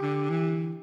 Música